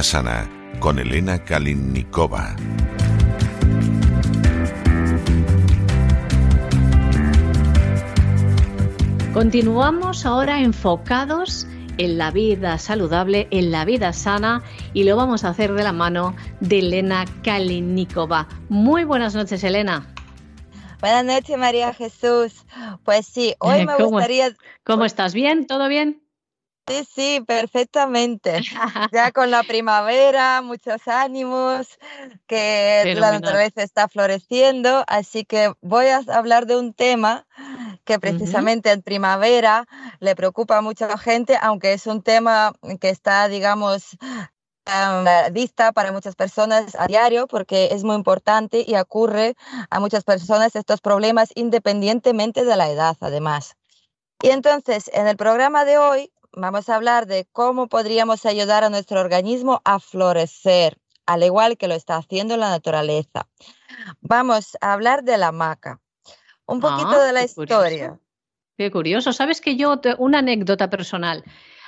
Vida Sana con Elena Kalinnikova. Continuamos ahora enfocados en la vida saludable, en la vida sana y lo vamos a hacer de la mano de Elena Kalinnikova. Muy buenas noches, Elena. Buenas noches, María Jesús. Pues sí, hoy me gustaría... ¿Cómo estás? ¿Bien? ¿Todo bien? Sí, sí, perfectamente. Ya con la primavera, muchos ánimos, que la naturaleza está floreciendo, así que voy a hablar de un tema que precisamente en primavera le preocupa a mucha gente, aunque es un tema que está, digamos, vista para muchas personas a diario porque es muy importante y ocurre a muchas personas estos problemas independientemente de la edad, además. Y entonces, en el programa de hoy vamos a hablar de cómo podríamos ayudar a nuestro organismo a florecer, al igual que lo está haciendo la naturaleza. Vamos a hablar de la maca. Un poquito ah, de la historia. Qué curioso. Sabes que yo, una anécdota personal.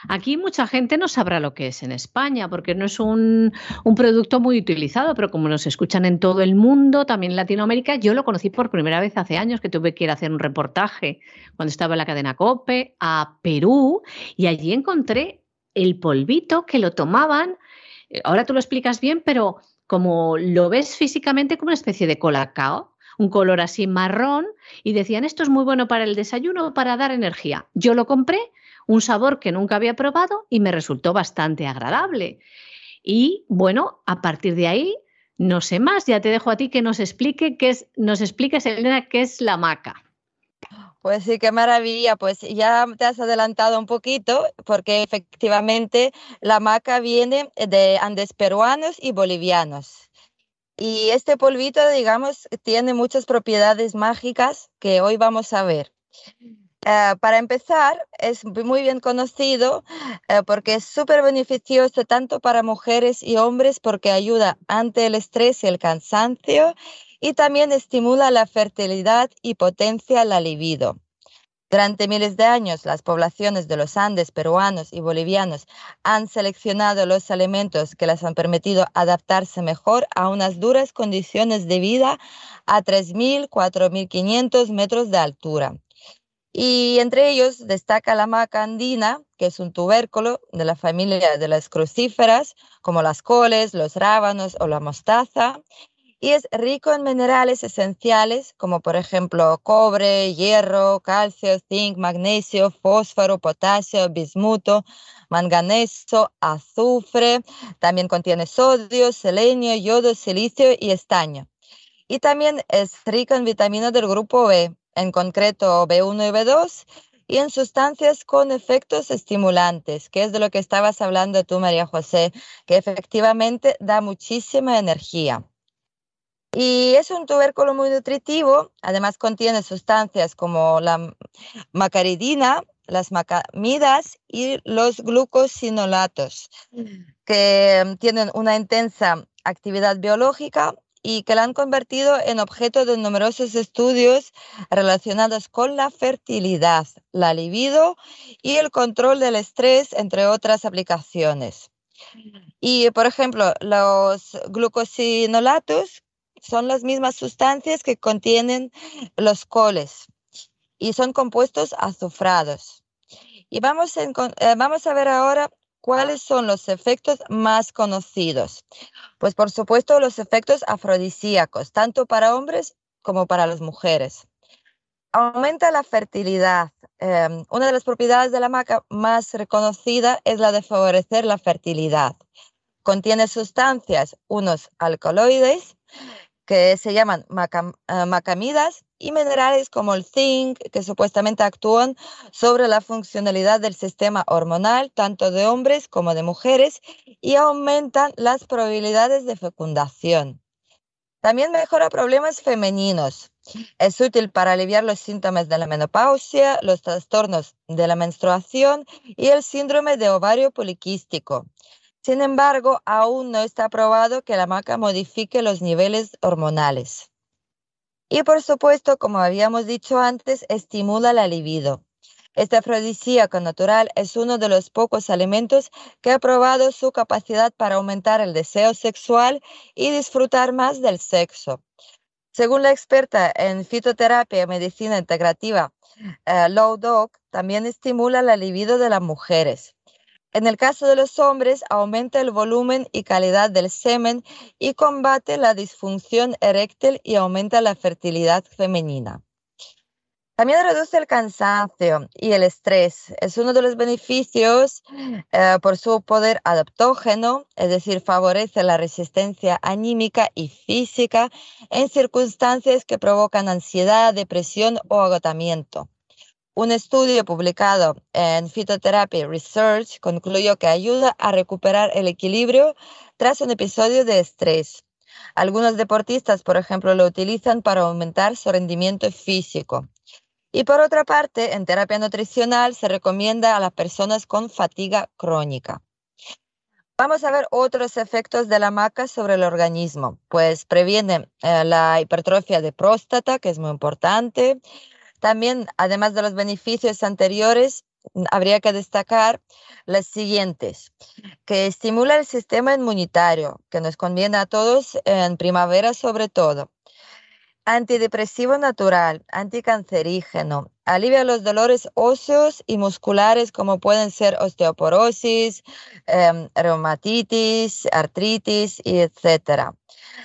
Aquí mucha gente no sabrá lo que es en España porque no es un, producto muy utilizado, pero como nos escuchan en todo el mundo, también en Latinoamérica, yo lo conocí por primera vez hace años que tuve que ir a hacer un reportaje cuando estaba en la cadena COPE a Perú y allí encontré el polvito que lo tomaban. Eh, ahora tú lo explicas bien, pero como lo ves físicamente como una especie de colacao, un color así marrón, y decían, esto es muy bueno para el desayuno, para dar energía. Yo lo compré un sabor que nunca había probado y me resultó bastante agradable. Y bueno, a partir de ahí, no sé más, ya te dejo a ti que nos explique qué es, nos expliques, Elena, qué es la maca. Pues sí, qué maravilla. Pues ya te has adelantado un poquito porque efectivamente la maca viene de Andes peruanos y bolivianos. Y este polvito, digamos, tiene muchas propiedades mágicas que hoy vamos a ver. Eh, para empezar, es muy bien conocido eh, porque es súper beneficioso tanto para mujeres y hombres porque ayuda ante el estrés y el cansancio y también estimula la fertilidad y potencia la libido. Durante miles de años, las poblaciones de los Andes peruanos y bolivianos han seleccionado los alimentos que les han permitido adaptarse mejor a unas duras condiciones de vida a 3.000, 4.500 metros de altura y entre ellos destaca la maca andina, que es un tubérculo de la familia de las crucíferas, como las coles, los rábanos o la mostaza, y es rico en minerales esenciales, como por ejemplo cobre, hierro, calcio, zinc, magnesio, fósforo, potasio, bismuto, manganeso, azufre, también contiene sodio, selenio, yodo, silicio y estaño. Y también es rico en vitaminas del grupo B, en concreto B1 y B2, y en sustancias con efectos estimulantes, que es de lo que estabas hablando tú, María José, que efectivamente da muchísima energía. Y es un tubérculo muy nutritivo, además contiene sustancias como la macaridina, las macamidas y los glucosinolatos, que tienen una intensa actividad biológica y que la han convertido en objeto de numerosos estudios relacionados con la fertilidad, la libido y el control del estrés, entre otras aplicaciones. Y, por ejemplo, los glucosinolatos son las mismas sustancias que contienen los coles y son compuestos azufrados. Y vamos eh, vamos a ver ahora ¿Cuáles son los efectos más conocidos? Pues por supuesto los efectos afrodisíacos, tanto para hombres como para las mujeres. Aumenta la fertilidad. Em, una de las propiedades de la maca más reconocida es la de favorecer la fertilidad. Contiene sustancias, unos alcaloides, que se llaman eh, macamidas, y minerales como el zinc, que supuestamente actúan sobre la funcionalidad del sistema hormonal, tanto de hombres como de mujeres, y aumentan las probabilidades de fecundación. También mejora problemas femeninos. Es útil para aliviar los síntomas de la menopausia, los trastornos de la menstruación y el síndrome de ovario poliquístico. Sin embargo, aún no está probado que la maca modifique los niveles hormonales. Y por supuesto, como habíamos dicho antes, estimula la libido. Este afrodisíaco natural es uno de los pocos alimentos que ha probado su capacidad para aumentar el deseo sexual y disfrutar más del sexo. Según la experta en fitoterapia y medicina integrativa, uh, Low Dog, también estimula la libido de las mujeres. En el caso de los hombres, aumenta el volumen y calidad del semen y combate la disfunción eréctil y aumenta la fertilidad femenina. También reduce el cansancio y el estrés. Es uno de los beneficios eh, por su poder adaptógeno, es decir, favorece la resistencia anímica y física en circunstancias que provocan ansiedad, depresión o agotamiento. Un estudio publicado en Phytotherapy Research concluyó que ayuda a recuperar el equilibrio tras un episodio de estrés. Algunos deportistas, por ejemplo, lo utilizan para aumentar su rendimiento físico. Y por otra parte, en terapia nutricional se recomienda a las personas con fatiga crónica. Vamos a ver otros efectos de la maca sobre el organismo. Pues previene eh, la hipertrofia de próstata, que es muy importante, también, además de los beneficios anteriores, habría que destacar las siguientes, que estimula el sistema inmunitario, que nos conviene a todos en primavera sobre todo. Antidepresivo natural, anticancerígeno, alivia los dolores óseos y musculares como pueden ser osteoporosis, em, reumatitis, artritis, etc.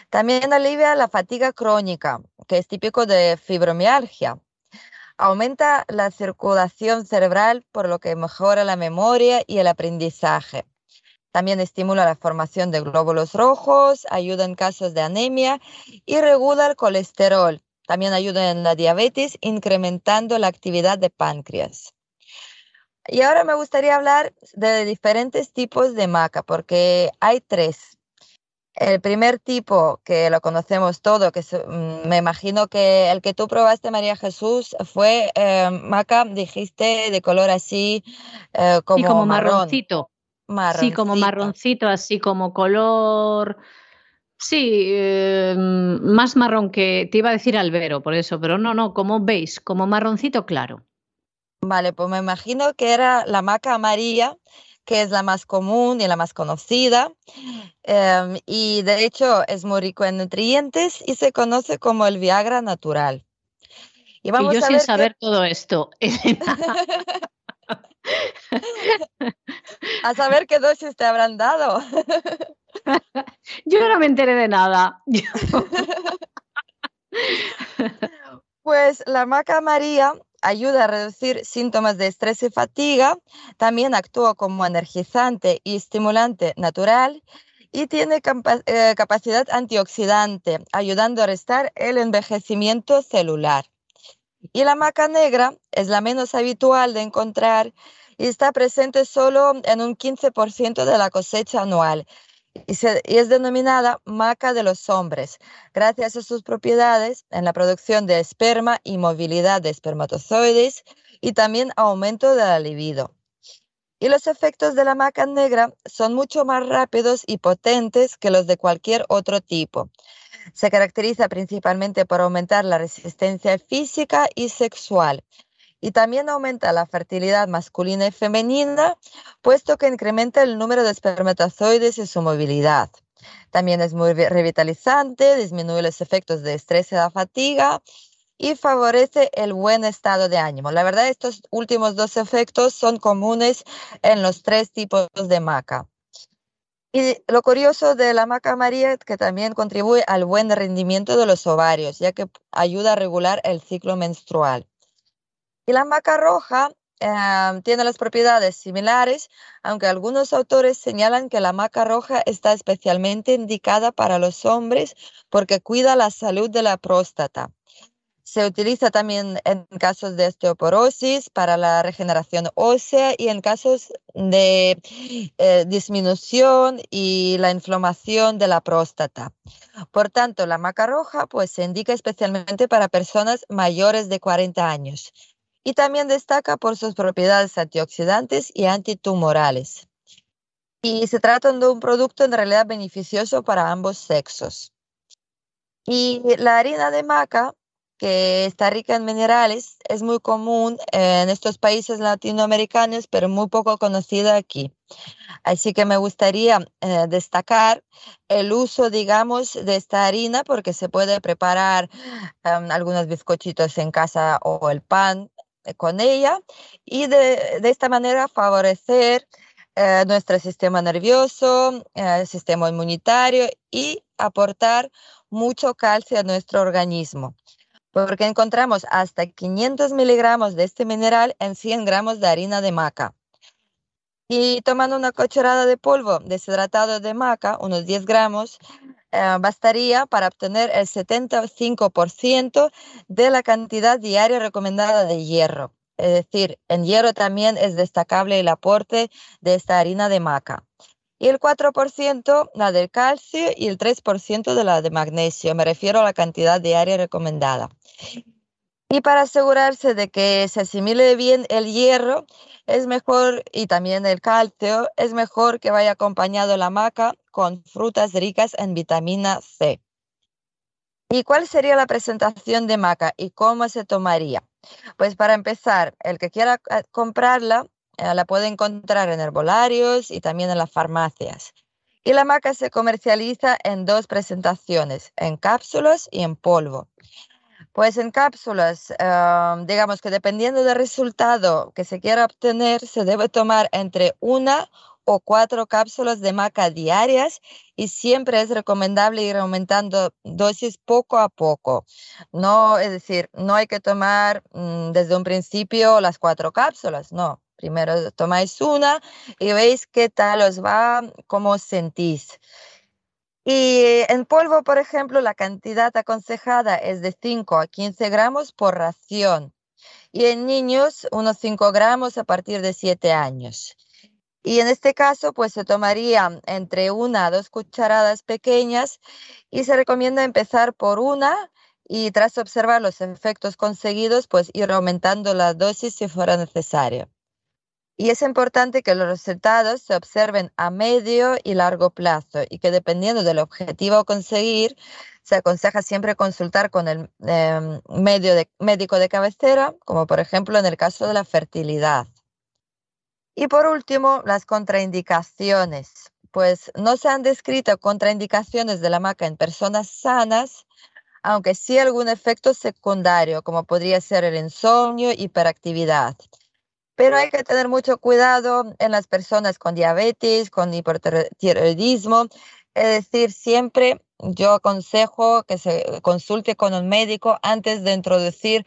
También alivia la fatiga crónica, que es típico de fibromialgia. Aumenta la circulación cerebral, por lo que mejora la memoria y el aprendizaje. También estimula la formación de glóbulos rojos, ayuda en casos de anemia y regula el colesterol. También ayuda en la diabetes, incrementando la actividad de páncreas. Y ahora me gustaría hablar de diferentes tipos de maca, porque hay tres. El primer tipo que lo conocemos todo, que mm, me imagino que el que tú probaste, María Jesús, fue eh, maca, dijiste, de color así eh, como, como marroncito. Sí, como marroncito, así como color... Sí, eh, más marrón que te iba a decir albero, por eso, pero no, no, como veis, como marroncito claro. Vale, pues me imagino que era la maca amarilla que es la más común y la más conocida. Em, y de hecho es muy rico en nutrientes y se conoce como el Viagra natural. Y, vamos yo sin saber todo esto. a saber qué dosis te habrán dado. yo no me enteré de nada. pues la maca María ayuda a reducir síntomas de estrés y fatiga, también actúa como energizante y estimulante natural y tiene eh, capacidad antioxidante, ayudando a restar el envejecimiento celular. Y la maca negra es la menos habitual de encontrar y está presente solo en un 15% de la cosecha anual, y, es denominada maca de los hombres, gracias a sus propiedades en la producción de esperma y movilidad de espermatozoides y también aumento de la libido. Y los efectos de la maca negra son mucho más rápidos y potentes que los de cualquier otro tipo. Se caracteriza principalmente por aumentar la resistencia física y sexual, y también aumenta la fertilidad masculina y femenina, puesto que incrementa el número de espermatozoides y su movilidad. También es muy revitalizante, disminuye los efectos de estrés y la fatiga y favorece el buen estado de ánimo. La verdad, estos últimos dos efectos son comunes en los tres tipos de maca. Y lo curioso de la maca María es que también contribuye al buen rendimiento de los ovarios, ya que ayuda a regular el ciclo menstrual. Y la maca roja eh, tiene las propiedades similares, aunque algunos autores señalan que la maca roja está especialmente indicada para los hombres porque cuida la salud de la próstata. Se utiliza también en casos de osteoporosis para la regeneración ósea y en casos de eh, disminución y la inflamación de la próstata. Por tanto, la maca roja pues, se indica especialmente para personas mayores de 40 años y también destaca por sus propiedades antioxidantes y antitumorales. Y se trata de un producto en realidad beneficioso para ambos sexos. Y la harina de maca que está rica en minerales, es muy común en estos países latinoamericanos, pero muy poco conocida aquí. Así que me gustaría eh, destacar el uso, digamos, de esta harina porque se puede preparar em, algunos bizcochitos en casa o el pan con ella y de, esta manera favorecer eh, nuestro sistema nervioso, el sistema inmunitario y aportar mucho calcio a nuestro organismo porque encontramos hasta 500 miligramos de este mineral en 100 gramos de harina de maca. Y tomando una cucharada de polvo deshidratado de maca, unos 10 gramos, eh, bastaría para obtener el 75% de la cantidad diaria recomendada de hierro. Es decir, en hierro también es destacable el aporte de esta harina de maca y el 4% la del calcio y el 3% de la de magnesio. Me refiero a la cantidad diaria recomendada. Y para asegurarse de que se asimile bien el hierro, es mejor, y también el calcio, es mejor que vaya acompañado la maca con frutas ricas en vitamina C. ¿Y cuál sería la presentación de maca y cómo se tomaría? Pues para empezar, el que quiera eh, comprarla eh, la puede encontrar en herbolarios y también en las farmacias. Y la maca se comercializa en dos presentaciones, en cápsulas y en polvo. Pues en cápsulas, em, digamos que dependiendo del resultado que se quiera obtener, se debe tomar entre una o cuatro cápsulas de maca diarias y siempre es recomendable ir aumentando dosis poco a poco. No, es decir, no hay que tomar mm, desde un principio las cuatro cápsulas, no. Primero tomáis una y veis qué tal os va, cómo os sentís. Y en polvo, por ejemplo, la cantidad aconsejada es de 5 a 15 gramos por ración. Y en niños, unos 5 gramos a partir de 7 años. Y en este caso, pues se tomaría entre una a dos cucharadas pequeñas y se recomienda empezar por una y tras observar los efectos conseguidos, pues ir aumentando la dosis si fuera necesario. Y es importante que los resultados se observen a medio y largo plazo y que dependiendo del objetivo a conseguir, se aconseja siempre consultar con el em, médico de cabecera, como por ejemplo en el caso de la fertilidad. Y por último, las contraindicaciones. Pues no se han descrito contraindicaciones de la maca en personas sanas, aunque sí algún efecto secundario, como podría ser el insomnio, hiperactividad. Pero hay que tener mucho cuidado en las personas con diabetes, con hipertiroidismo. Es decir, siempre yo aconsejo que se consulte con un médico antes de introducir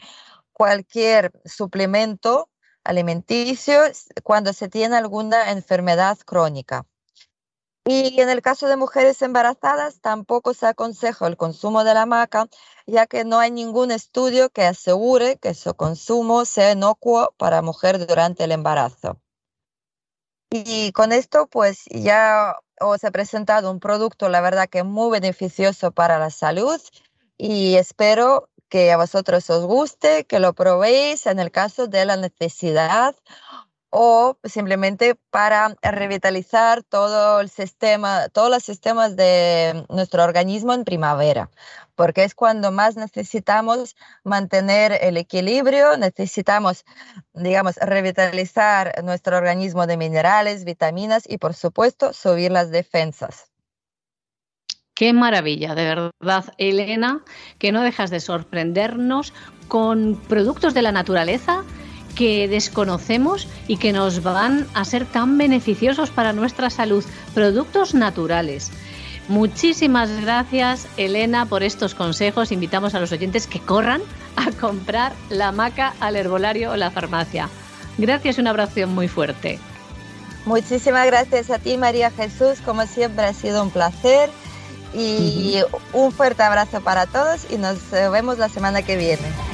cualquier suplemento alimenticio cuando se tiene alguna enfermedad crónica. Y en el caso de mujeres embarazadas, tampoco se aconseja el consumo de la maca, ya que no hay ningún estudio que asegure que su consumo sea inocuo para mujer durante el embarazo. Y con esto, pues ya os he presentado un producto, la verdad que muy beneficioso para la salud y espero que a vosotros os guste, que lo probéis en el caso de la necesidad o simplemente para revitalizar todo el sistema, todos los sistemas de nuestro organismo en primavera, porque es cuando más necesitamos mantener el equilibrio, necesitamos, digamos, revitalizar nuestro organismo de minerales, vitaminas y, por supuesto, subir las defensas. Qué maravilla, de verdad, Elena, que no dejas de sorprendernos con productos de la naturaleza que desconocemos y que nos van a ser tan beneficiosos para nuestra salud, productos naturales. Muchísimas gracias, Elena, por estos consejos. Invitamos a los oyentes que corran a comprar la maca al herbolario o la farmacia. Gracias y un abrazo muy fuerte. Muchísimas gracias a ti, María Jesús. Como siempre, ha sido un placer. Y un fuerte abrazo para todos y nos vemos la semana que viene.